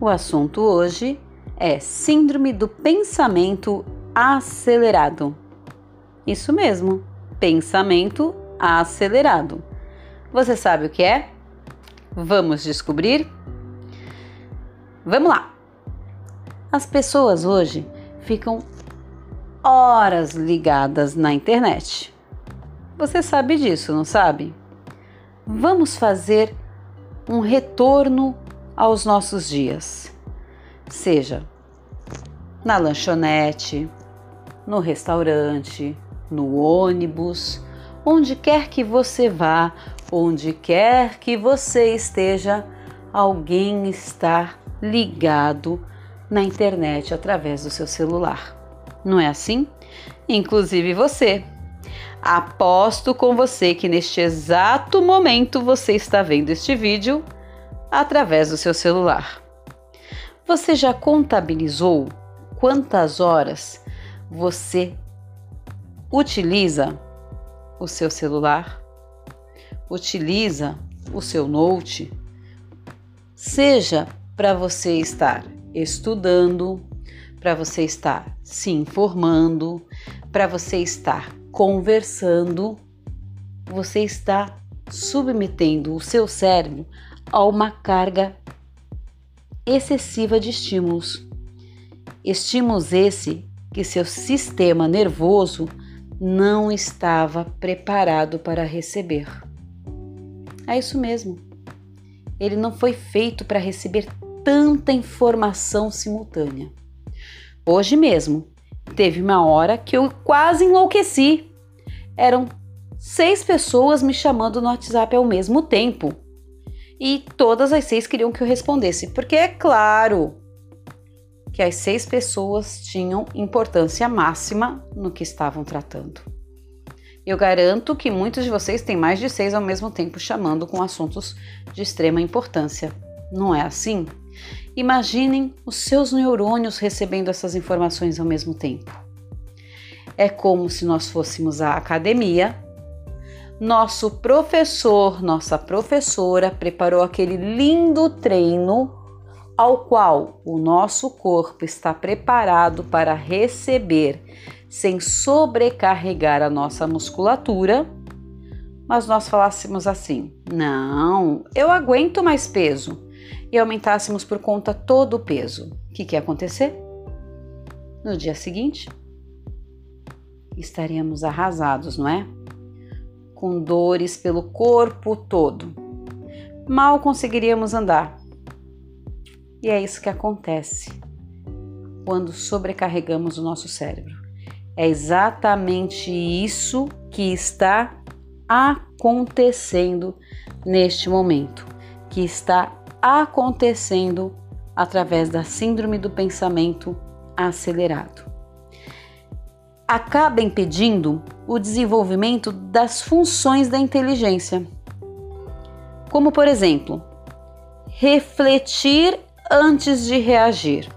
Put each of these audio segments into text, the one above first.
O assunto hoje é Síndrome do Pensamento Acelerado. Isso mesmo, pensamento acelerado. Você sabe o que é? Vamos descobrir? Vamos lá! As pessoas hoje ficam horas ligadas na internet. Você sabe disso, não sabe? Vamos fazer um retorno aos nossos dias, seja na lanchonete, no restaurante, no ônibus, onde quer que você vá, onde quer que você esteja, alguém está ligado na internet através do seu celular. Não é assim? Inclusive você. Aposto com você que neste exato momento você está vendo este vídeo através do seu celular. Você já contabilizou quantas horas você utiliza o seu celular? Utiliza o seu note? Seja para você estar estudando, para você estar se informando, para você estar conversando, você está submetendo o seu cérebro a uma carga excessiva de estímulos. Estímulos esse que seu sistema nervoso não estava preparado para receber. É isso mesmo. Ele não foi feito para receber tanta informação simultânea. Hoje mesmo, teve uma hora que eu quase enlouqueci. Eram seis pessoas me chamando no WhatsApp ao mesmo tempo. E todas as seis queriam que eu respondesse, porque é claro que as seis pessoas tinham importância máxima no que estavam tratando. Eu garanto que muitos de vocês têm mais de seis ao mesmo tempo chamando com assuntos de extrema importância. Não é assim? Imaginem os seus neurônios recebendo essas informações ao mesmo tempo. É como se nós fôssemos à academia, nosso professor, nossa professora preparou aquele lindo treino ao qual o nosso corpo está preparado para receber sem sobrecarregar a nossa musculatura, mas nós falássemos assim: não, eu aguento mais peso e aumentássemos por conta todo o peso, o que, que ia acontecer? No dia seguinte, estaríamos arrasados, não é? Com dores pelo corpo todo. Mal conseguiríamos andar. E é isso que acontece quando sobrecarregamos o nosso cérebro. É exatamente isso que está acontecendo neste momento, que está acontecendo através da síndrome do pensamento acelerado. Acaba impedindo o desenvolvimento das funções da inteligência, como por exemplo, refletir antes de reagir,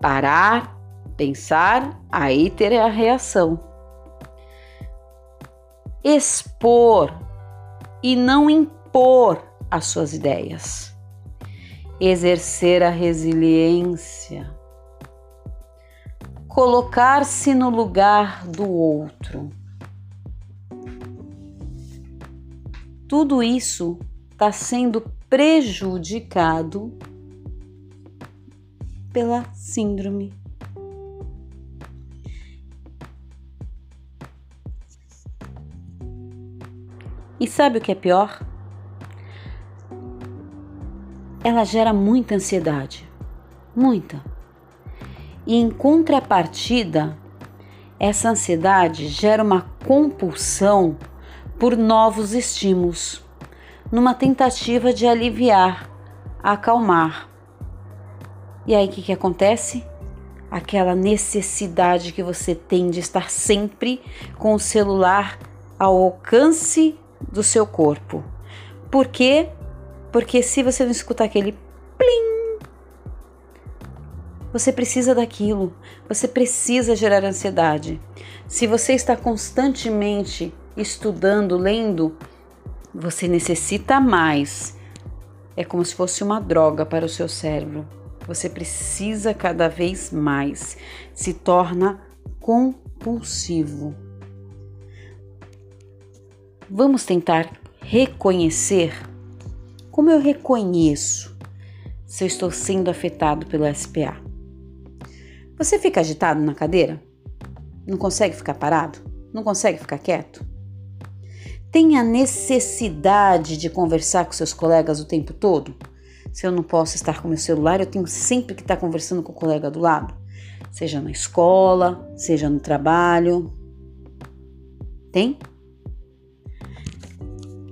parar, pensar, aí ter a reação, expor e não impor as suas ideias, exercer a resiliência, colocar-se no lugar do outro. Tudo isso está sendo prejudicado pela síndrome. E sabe o que é pior? ela gera muita ansiedade, muita. E em contrapartida, essa ansiedade gera uma compulsão por novos estímulos, numa tentativa de aliviar, acalmar. E aí o que, que acontece? Aquela necessidade que você tem de estar sempre com o celular ao alcance do seu corpo. Por quê? Porque se você não escutar aquele você precisa daquilo, você precisa gerar ansiedade. Se você está constantemente estudando, lendo, você necessita mais é como se fosse uma droga para o seu cérebro. Você precisa cada vez mais, se torna compulsivo. Vamos tentar reconhecer como eu reconheço se eu estou sendo afetado pelo SPA. Você fica agitado na cadeira? Não consegue ficar parado? Não consegue ficar quieto? Tem a necessidade de conversar com seus colegas o tempo todo? Se eu não posso estar com meu celular, eu tenho sempre que estar conversando com o colega do lado, seja na escola, seja no trabalho. Tem?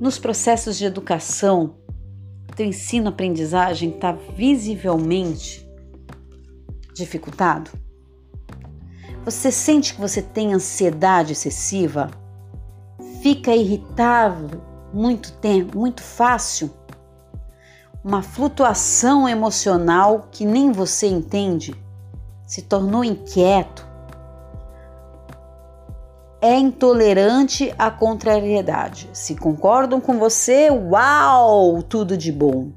Nos processos de educação, teu ensino-aprendizagem está visivelmente dificultado? Você sente que você tem ansiedade excessiva? Fica irritável muito tempo, muito fácil? Uma flutuação emocional que nem você entende? Se tornou inquieto? É intolerante à contrariedade. Se concordam com você, uau, tudo de bom.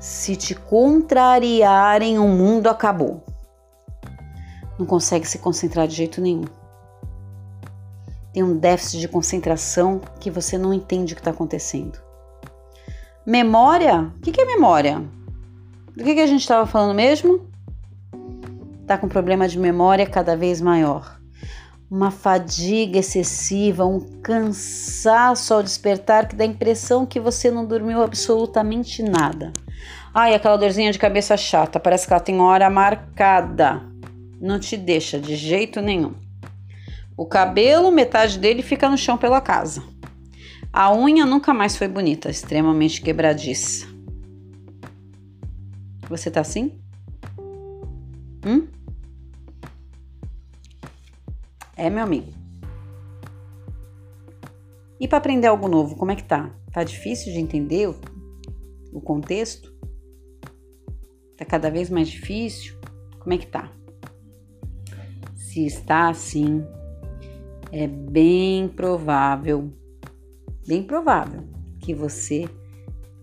Se te contrariarem, o mundo acabou não consegue se concentrar de jeito nenhum. Tem um déficit de concentração que você não entende o que está acontecendo. Memória? O que é memória? Do que a gente estava falando mesmo? Está com problema de memória cada vez maior. Uma fadiga excessiva, um cansaço ao despertar que dá a impressão que você não dormiu absolutamente nada. Ai, aquela dorzinha de cabeça chata, parece que ela tem hora marcada não te deixa de jeito nenhum. O cabelo, metade dele fica no chão pela casa. A unha nunca mais foi bonita, extremamente quebradiça. Você tá assim? Hum? É, meu amigo. E para aprender algo novo, como é que tá? Tá difícil de entender o, o contexto? Tá cada vez mais difícil? Como é que tá? Se está assim, é bem provável, bem provável que você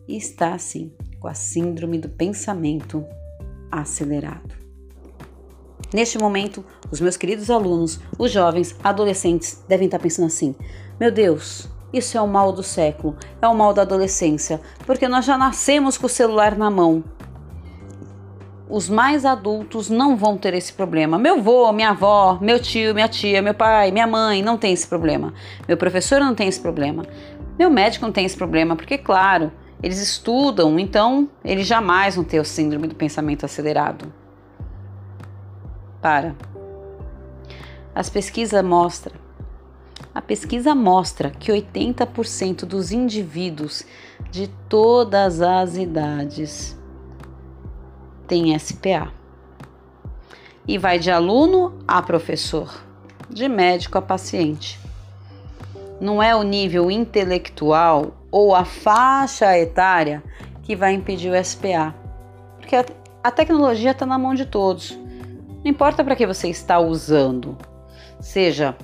está assim, com a síndrome do pensamento acelerado. Neste momento, os meus queridos alunos, os jovens, adolescentes, devem estar pensando assim: meu Deus, isso é o mal do século, é o mal da adolescência, porque nós já nascemos com o celular na mão os mais adultos não vão ter esse problema. Meu avô, minha avó, meu tio, minha tia, meu pai, minha mãe não tem esse problema. Meu professor não tem esse problema. Meu médico não tem esse problema, porque, claro, eles estudam, então eles jamais vão ter o síndrome do pensamento acelerado. Para. As pesquisas mostram. A pesquisa mostra que 80% dos indivíduos de todas as idades tem SPA. E vai de aluno a professor, de médico a paciente. Não é o nível intelectual ou a faixa etária que vai impedir o SPA, porque a, tecnologia está na mão de todos. Não importa para que você está usando, seja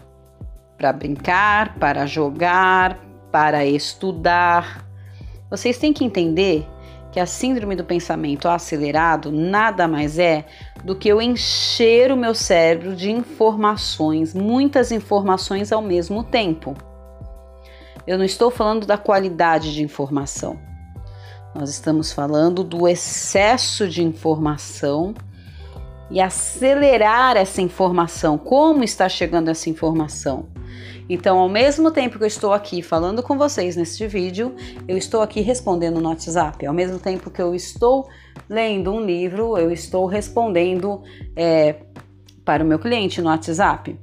para brincar, para jogar, para estudar. Vocês têm que entender que a síndrome do pensamento acelerado nada mais é do que eu encher o meu cérebro de informações, muitas informações ao mesmo tempo. Eu não estou falando da qualidade de informação. Nós estamos falando do excesso de informação e acelerar essa informação. Como está chegando essa informação? Então, ao mesmo tempo que eu estou aqui falando com vocês neste vídeo, eu estou aqui respondendo no WhatsApp. Ao mesmo tempo que eu estou lendo um livro, eu estou respondendo é, para o meu cliente no WhatsApp.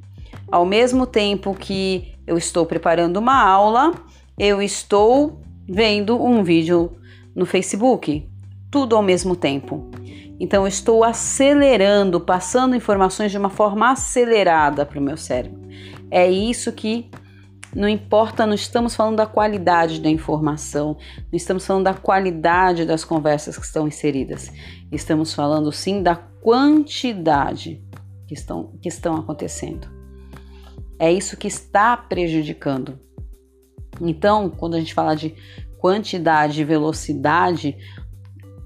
Ao mesmo tempo que eu estou preparando uma aula, eu estou vendo um vídeo no Facebook. Tudo ao mesmo tempo. Então, estou acelerando, passando informações de uma forma acelerada para o meu cérebro. É isso que não importa, não estamos falando da qualidade da informação, não estamos falando da qualidade das conversas que estão inseridas, estamos falando sim da quantidade que estão, que estão acontecendo. É isso que está prejudicando. Então, quando a gente fala de quantidade e velocidade,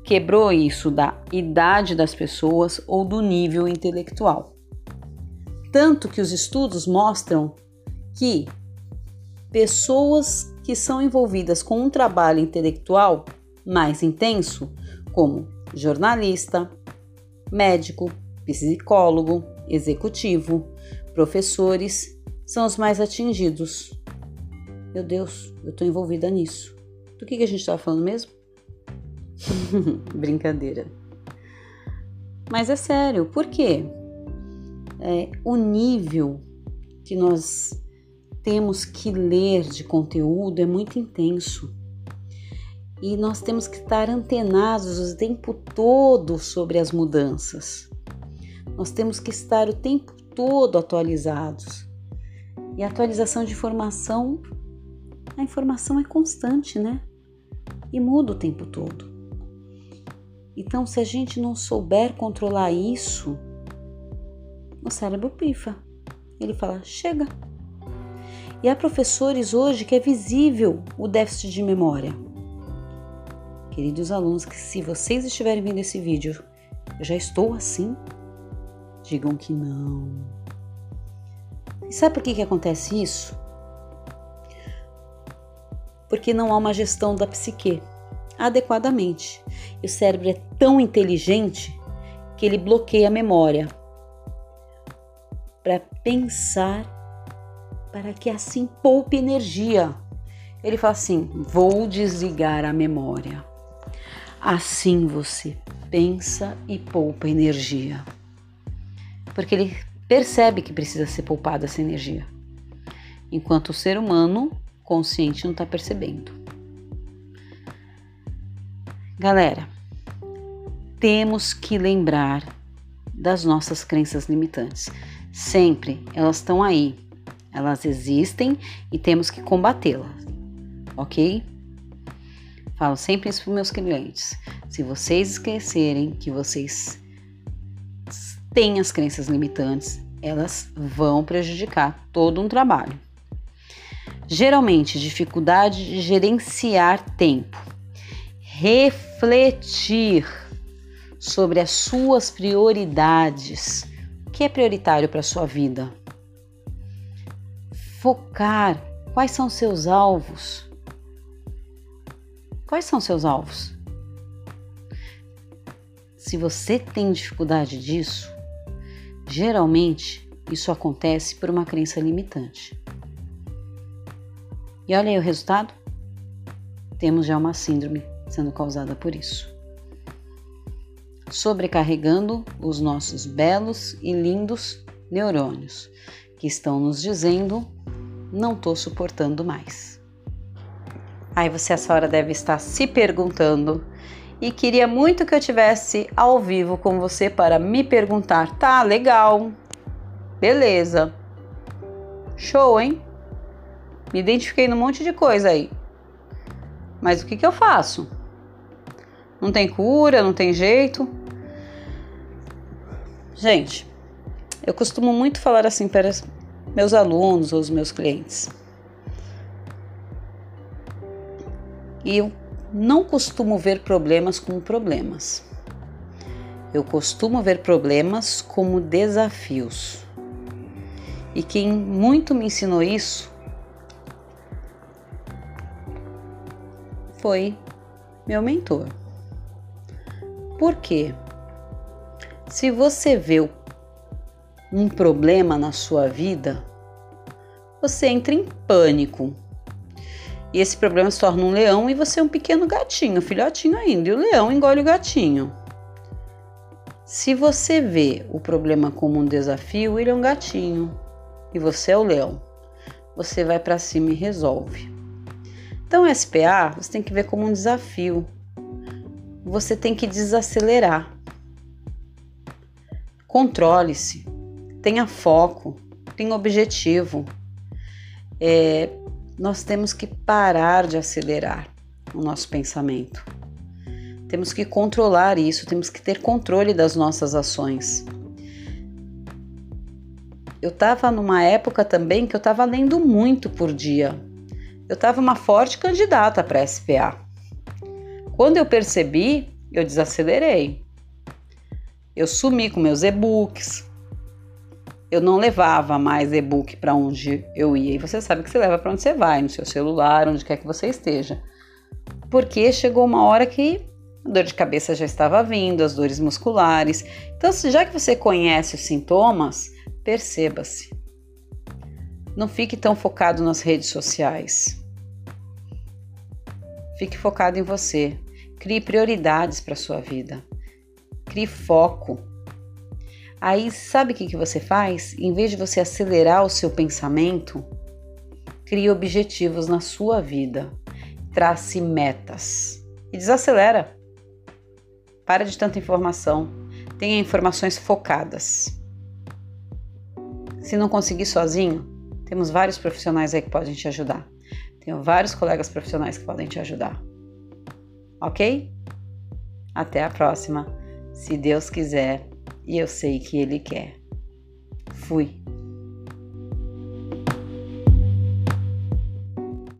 quebrou isso da idade das pessoas ou do nível intelectual. Tanto que os estudos mostram que pessoas que são envolvidas com um trabalho intelectual mais intenso, como jornalista, médico, psicólogo, executivo, professores, são os mais atingidos. Meu Deus, eu estou envolvida nisso. Do que, que a gente estava falando mesmo? Brincadeira. Mas é sério, por quê? É, o nível que nós temos que ler de conteúdo é muito intenso. E nós temos que estar antenados o tempo todo sobre as mudanças. Nós temos que estar o tempo todo atualizados. E a atualização de informação, a informação é constante, né? E muda o tempo todo. Então, se a gente não souber controlar isso, o cérebro pifa. Ele fala: chega. E há professores hoje que é visível o déficit de memória. Queridos alunos, que se vocês estiverem vendo esse vídeo, eu já estou assim, digam que não. E sabe por que, que acontece isso? Porque não há uma gestão da psique adequadamente. E o cérebro é tão inteligente que ele bloqueia a memória para pensar, para que assim poupe energia. Ele fala assim: vou desligar a memória. Assim você pensa e poupa energia porque ele percebe que precisa ser poupada essa energia, enquanto o ser humano consciente não está percebendo. Galera, temos que lembrar das nossas crenças limitantes. Sempre elas estão aí, elas existem e temos que combatê-las, ok? Falo sempre isso para meus clientes. Se vocês esquecerem que vocês têm as crenças limitantes, elas vão prejudicar todo um trabalho. Geralmente, dificuldade de gerenciar tempo, refletir sobre as suas prioridades, o que é prioritário para a sua vida, focar quais são seus alvos. Quais são seus alvos? Se você tem dificuldade disso, Geralmente, isso acontece por uma crença limitante. E olha aí o resultado? Temos já uma síndrome sendo causada por isso. Sobrecarregando os nossos belos e lindos neurônios, que estão nos dizendo: não estou suportando mais. Aí você, essa hora, deve estar se perguntando e queria muito que eu tivesse ao vivo com você para me perguntar: tá legal, beleza, show, hein? Me identifiquei num monte de coisa aí. Mas o que, que eu faço? Não tem cura, não tem jeito. Gente, eu costumo muito falar assim para meus alunos ou os meus clientes. E eu não costumo ver problemas como problemas. Eu costumo ver problemas como desafios. E quem muito me ensinou isso foi meu mentor. Por quê? Se você vê um problema na sua vida, você entra em pânico e esse problema se torna um leão e você é um pequeno gatinho, filhotinho ainda, e o leão engole o gatinho. Se você vê o problema como um desafio, ele é um gatinho e você é o leão. Você vai para cima e resolve. Então, SPA você tem que ver como um desafio. Você tem que desacelerar. Controle-se, tenha foco, tenha objetivo. É, nós temos que parar de acelerar o nosso pensamento. Temos que controlar isso, temos que ter controle das nossas ações. Eu estava numa época também que eu estava lendo muito por dia. Eu estava uma forte candidata para SPA. Quando eu percebi, eu desacelerei. Eu sumi com meus e-books. Eu não levava mais e-book para onde eu ia. E você sabe que você leva para onde você vai, no seu celular, onde quer que você esteja. Porque chegou uma hora que a dor de cabeça já estava vindo, as dores musculares. Então, já que você conhece os sintomas, perceba-se. Não fique tão focado nas redes sociais. Fique focado em você. Crie prioridades para sua vida. Crie foco. Aí, sabe o que, que você faz? Em vez de você acelerar o seu pensamento, crie objetivos na sua vida. Trace metas. E desacelera. Para de tanta informação. Tenha informações focadas. Se não conseguir sozinho, temos vários profissionais aí que podem te ajudar. Tenho vários colegas profissionais que podem te ajudar. Ok? Até a próxima, se Deus quiser e eu sei que Ele quer. Fui.